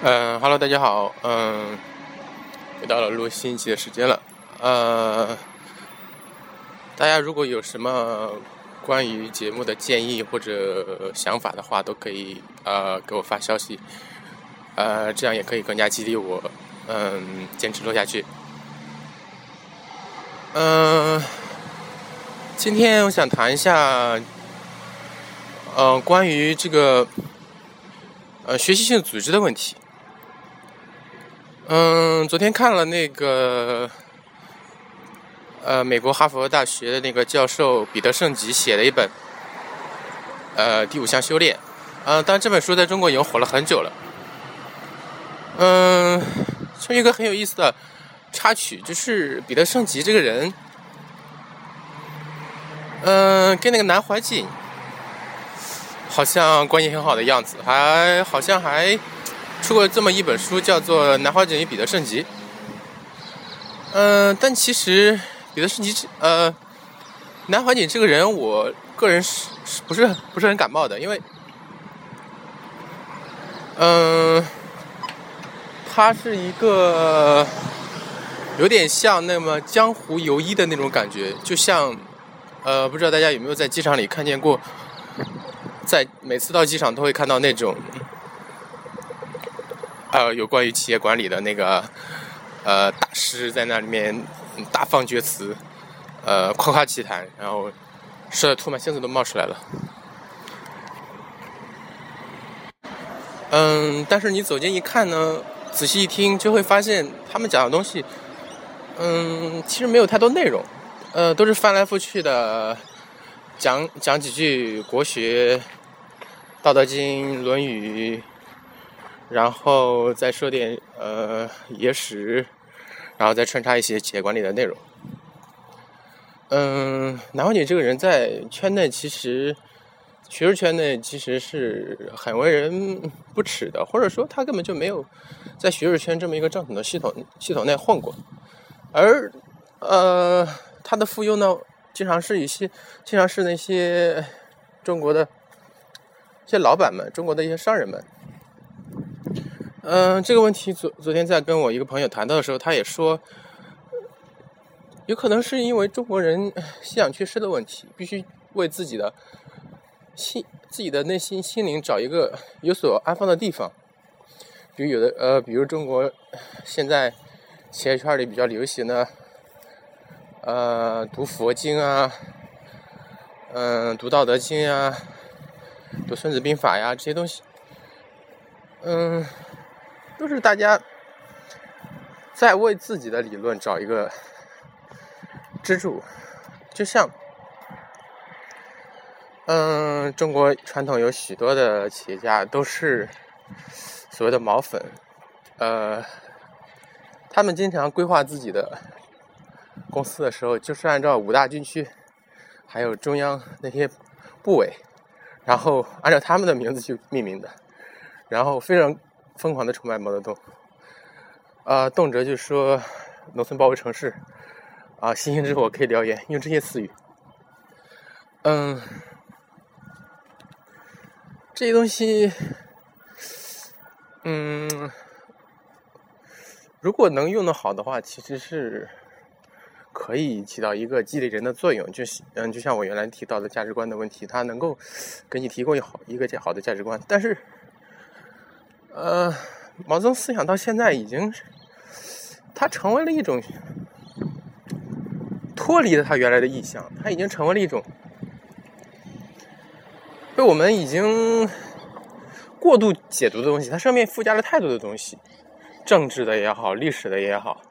嗯哈喽，大家好，嗯，又到了录新一期的时间了，呃，大家如果有什么关于节目的建议或者想法的话，都可以呃给我发消息，呃，这样也可以更加激励我，嗯，坚持录下去。嗯，今天我想谈一下，呃，关于这个呃学习性组织的问题。嗯，昨天看了那个呃美国哈佛大学的那个教授彼得圣吉写的一本呃第五项修炼，呃，当然这本书在中国已经火了很久了。嗯，就一个很有意思的。插曲就是彼得圣吉这个人，嗯，跟那个南怀瑾好像关系很好的样子，还好像还出过这么一本书，叫做《南怀瑾与彼得圣吉》。嗯，但其实彼得圣吉呃，南怀瑾这个人，我个人是不是不是很感冒的，因为，嗯，他是一个。有点像那么江湖游医的那种感觉，就像，呃，不知道大家有没有在机场里看见过，在每次到机场都会看到那种，呃，有关于企业管理的那个，呃，大师在那里面大放厥词，呃，夸夸其谈，然后说的吐沫星子都冒出来了。嗯，但是你走近一看呢，仔细一听，就会发现他们讲的东西。嗯，其实没有太多内容，呃，都是翻来覆去的讲讲几句国学、《道德经》、《论语》，然后再说点呃野史，然后再穿插一些企业管理的内容。嗯，南怀瑾这个人在圈内其实学术圈内其实是很为人不齿的，或者说他根本就没有在学术圈这么一个正统的系统系统内混过。而，呃，他的附庸呢，经常是一些，经常是那些中国的一些老板们，中国的一些商人们。嗯，这个问题昨昨天在跟我一个朋友谈到的时候，他也说，有可能是因为中国人信仰缺失的问题，必须为自己的心、自己的内心、心灵找一个有所安放的地方。比如有的，呃，比如中国现在。企业圈里比较流行的，呃，读佛经啊，嗯，读道德经啊，读孙子兵法呀，这些东西，嗯，都是大家在为自己的理论找一个支柱，就像，嗯，中国传统有许多的企业家都是所谓的毛粉，呃。他们经常规划自己的公司的时候，就是按照五大军区，还有中央那些部委，然后按照他们的名字去命名的，然后非常疯狂的崇拜毛泽东，啊，动辄就说农村包围城市，啊，星星之火可以燎原，用这些词语，嗯，这些东西，嗯。如果能用的好的话，其实是可以起到一个激励人的作用。就是嗯，就像我原来提到的价值观的问题，它能够给你提供好一个好的价值观。但是，呃，毛泽东思想到现在已经，它成为了一种脱离了他原来的意象，它已经成为了一种被我们已经过度解读的东西。它上面附加了太多的东西。政治的也好，历史的也好，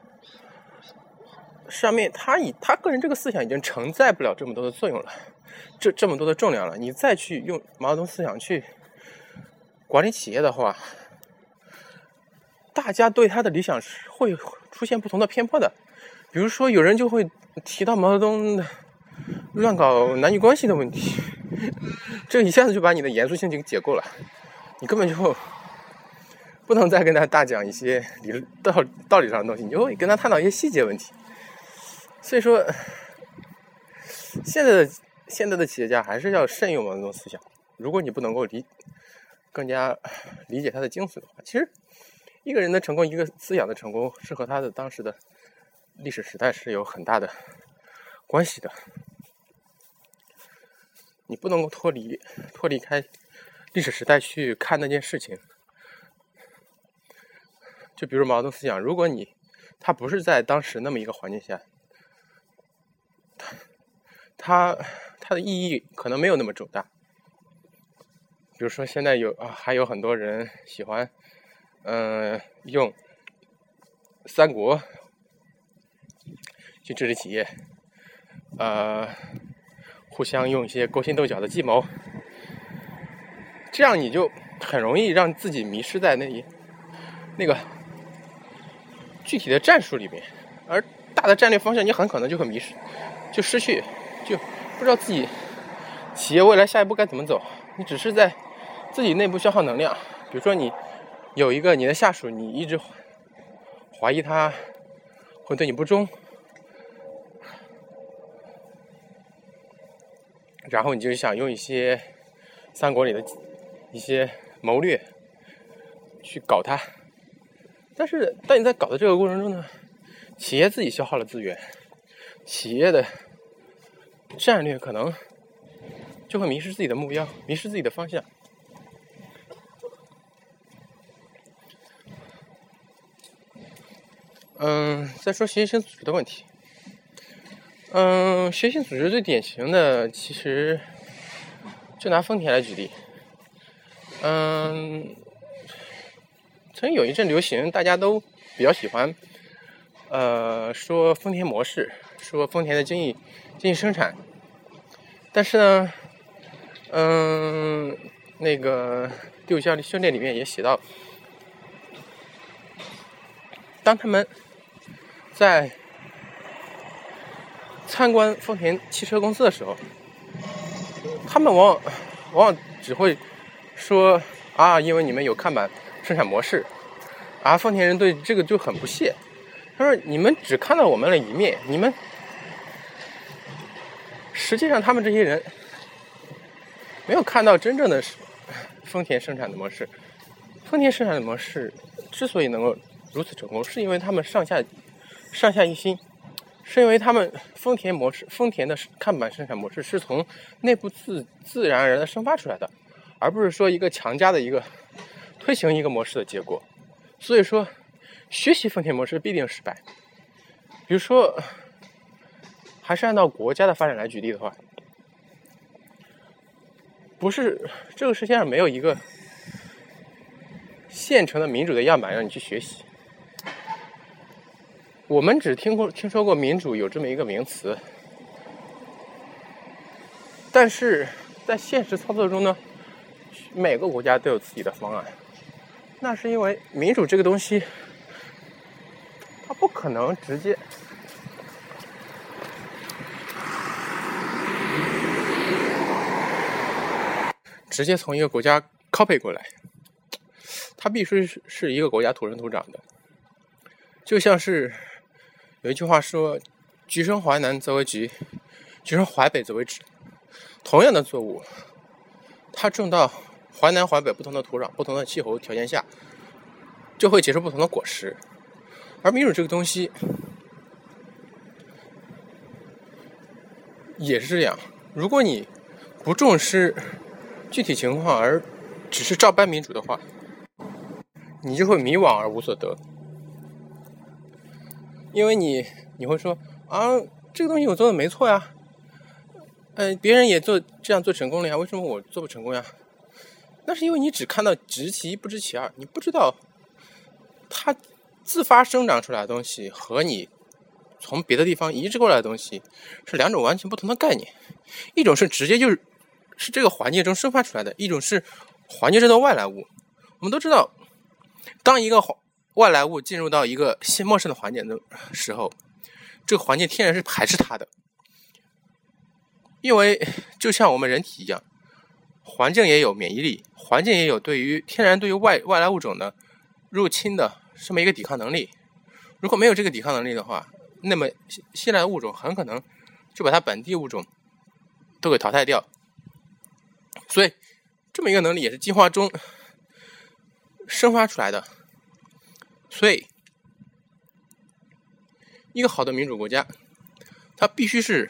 上面他以他个人这个思想已经承载不了这么多的作用了，这这么多的重量了。你再去用毛泽东思想去管理企业的话，大家对他的理想是会出现不同的偏颇的。比如说，有人就会提到毛泽东乱搞男女关系的问题，这一下子就把你的严肃性给解构了，你根本就。不能再跟他大讲一些理道道理上的东西，你就会跟他探讨一些细节问题。所以说，现在的现在的企业家还是要慎用毛泽东思想。如果你不能够理更加理解他的精髓的话，其实一个人的成功，一个思想的成功，是和他的当时的历史时代是有很大的关系的。你不能够脱离脱离开历史时代去看那件事情。就比如毛泽东思想，如果你他不是在当时那么一个环境下，他他的意义可能没有那么重大。比如说现在有啊，还有很多人喜欢，嗯，用三国去治理企业，呃。互相用一些勾心斗角的计谋，这样你就很容易让自己迷失在那一那个具体的战术里面，而大的战略方向你很可能就会迷失，就失去，就不知道自己企业未来下一步该怎么走。你只是在自己内部消耗能量。比如说，你有一个你的下属，你一直怀疑他会对你不忠。然后你就想用一些三国里的一些谋略去搞他，但是当你在搞的这个过程中呢，企业自己消耗了资源，企业的战略可能就会迷失自己的目标，迷失自己的方向。嗯，再说学习型组织的问题。嗯，学习组织最典型的，其实就拿丰田来举例。嗯，曾经有一阵流行，大家都比较喜欢，呃，说丰田模式，说丰田的精益精益生产。但是呢，嗯，那个第五项训练里面也写到，当他们在参观丰田汽车公司的时候，他们往往往往只会说啊，因为你们有看板生产模式，啊，丰田人对这个就很不屑。他说你们只看到我们的一面，你们实际上他们这些人没有看到真正的丰田生产的模式。丰田生产的模式之所以能够如此成功，是因为他们上下上下一心。是因为他们丰田模式，丰田的看板生产模式是从内部自自然而然的生发出来的，而不是说一个强加的一个推行一个模式的结果。所以说，学习丰田模式必定失败。比如说，还是按照国家的发展来举例的话，不是这个世界上没有一个现成的民主的样板让你去学习。我们只听过听说过民主有这么一个名词，但是在现实操作中呢，每个国家都有自己的方案。那是因为民主这个东西，它不可能直接直接从一个国家 copy 过来，它必须是是一个国家土生土长的，就像是。有一句话说：“橘生淮南则为橘，橘生淮北则为枳。”同样的作物，它种到淮南、淮北不同的土壤、不同的气候条件下，就会结出不同的果实。而民主这个东西也是这样。如果你不重视具体情况，而只是照搬民主的话，你就会迷惘而无所得。因为你你会说啊，这个东西我做的没错呀，嗯，别人也做这样做成功了呀，为什么我做不成功呀？那是因为你只看到知其一不知其二，你不知道它自发生长出来的东西和你从别的地方移植过来的东西是两种完全不同的概念，一种是直接就是是这个环境中生发出来的，一种是环境中的外来物。我们都知道，当一个环外来物进入到一个新陌生的环境的时候，这个环境天然是排斥它的，因为就像我们人体一样，环境也有免疫力，环境也有对于天然对于外外来物种的入侵的这么一个抵抗能力。如果没有这个抵抗能力的话，那么新来的物种很可能就把它本地物种都给淘汰掉。所以，这么一个能力也是进化中生发出来的。所以，一个好的民主国家，它必须是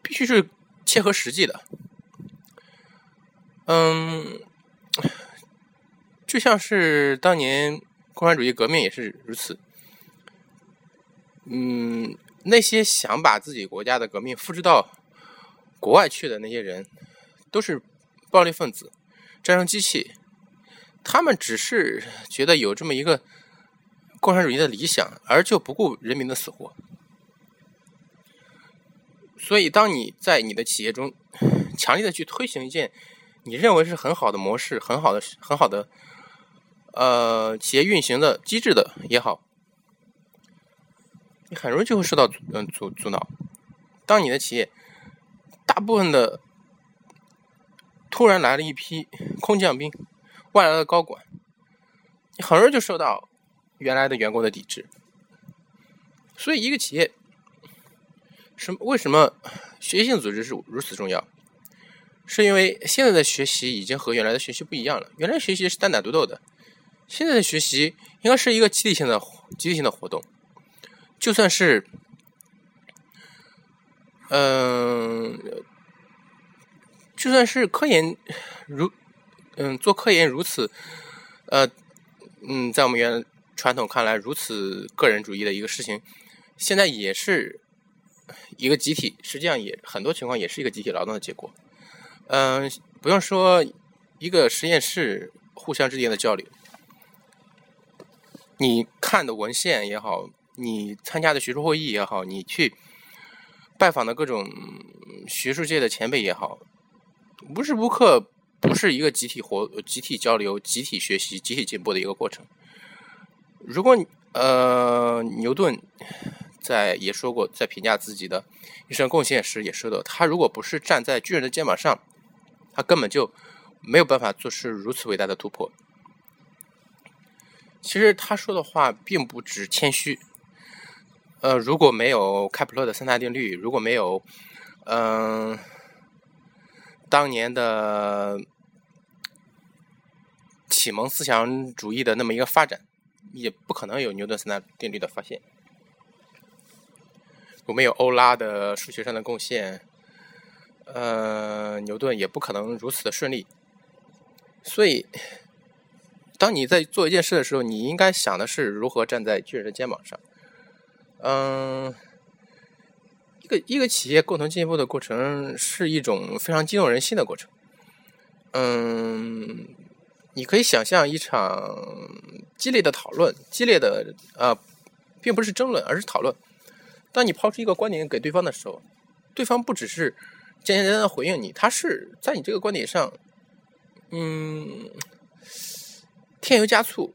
必须是切合实际的。嗯，就像是当年共产主义革命也是如此。嗯，那些想把自己国家的革命复制到国外去的那些人，都是暴力分子、战争机器。他们只是觉得有这么一个共产主义的理想，而就不顾人民的死活。所以，当你在你的企业中强烈的去推行一件你认为是很好的模式、很好的、很好的呃企业运行的机制的也好，你很容易就会受到嗯阻阻挠。当你的企业大部分的突然来了一批空降兵。外来的高管，你很容易就受到原来的员工的抵制。所以，一个企业，什么为什么学习性组织是如此重要？是因为现在的学习已经和原来的学习不一样了。原来学习是单打独斗的，现在的学习应该是一个集体性的、集体性的活动。就算是，嗯，就算是科研如。嗯，做科研如此，呃，嗯，在我们原传统看来如此个人主义的一个事情，现在也是一个集体，实际上也很多情况也是一个集体劳动的结果。嗯，不用说一个实验室互相之间的交流，你看的文献也好，你参加的学术会议也好，你去拜访的各种学术界的前辈也好，无时无刻。不是一个集体活、集体交流、集体学习、集体进步的一个过程。如果呃，牛顿在也说过，在评价自己的一生贡献时也说到，他如果不是站在巨人的肩膀上，他根本就没有办法做出如此伟大的突破。其实他说的话并不止谦虚。呃，如果没有开普勒的三大定律，如果没有嗯当年的。启蒙思想主义的那么一个发展，也不可能有牛顿三大定律的发现。我们有欧拉的数学上的贡献，呃，牛顿也不可能如此的顺利。所以，当你在做一件事的时候，你应该想的是如何站在巨人的肩膀上。嗯，一个一个企业共同进步的过程是一种非常激动人心的过程。嗯。你可以想象一场激烈的讨论，激烈的呃，并不是争论，而是讨论。当你抛出一个观点给对方的时候，对方不只是简简单单的回应你，他是在你这个观点上，嗯，添油加醋，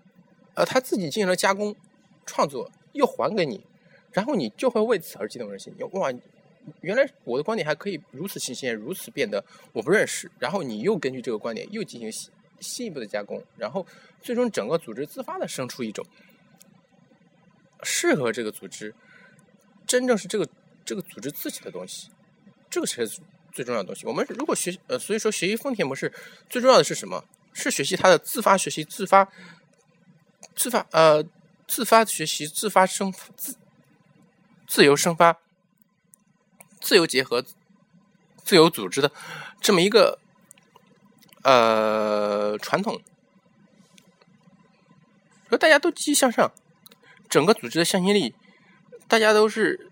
呃，他自己进行了加工、创作，又还给你，然后你就会为此而激动人心。哇，原来我的观点还可以如此新鲜，如此变得我不认识。然后你又根据这个观点又进行。进一步的加工，然后最终整个组织自发的生出一种适合这个组织，真正是这个这个组织自己的东西，这个才是最重要的东西。我们如果学呃，所以说学习丰田模式最重要的是什么？是学习它的自发学习、自发自发呃自发学习、自发生自自由生发、自由结合、自由组织的这么一个。呃，传统说大家都积极向上，整个组织的向心力，大家都是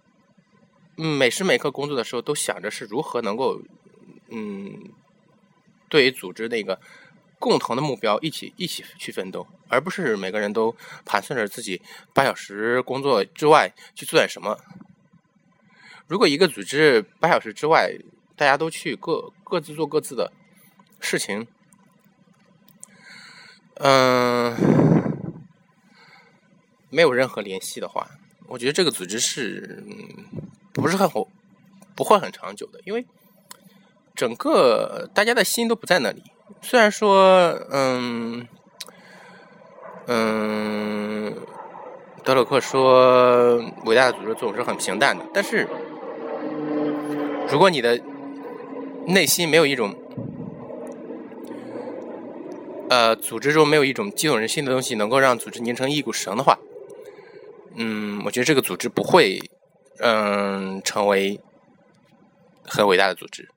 每时每刻工作的时候都想着是如何能够，嗯，对于组织那个共同的目标一起一起去奋斗，而不是每个人都盘算着自己八小时工作之外去做点什么。如果一个组织八小时之外大家都去各各自做各自的。事情，嗯，没有任何联系的话，我觉得这个组织是不是很好，不会很长久的，因为整个大家的心都不在那里。虽然说，嗯嗯，德鲁克说伟大的组织总是很平淡的，但是如果你的内心没有一种呃组织中没有一种激动人心的东西能够让组织拧成一股绳的话，嗯，我觉得这个组织不会嗯成为很伟大的组织。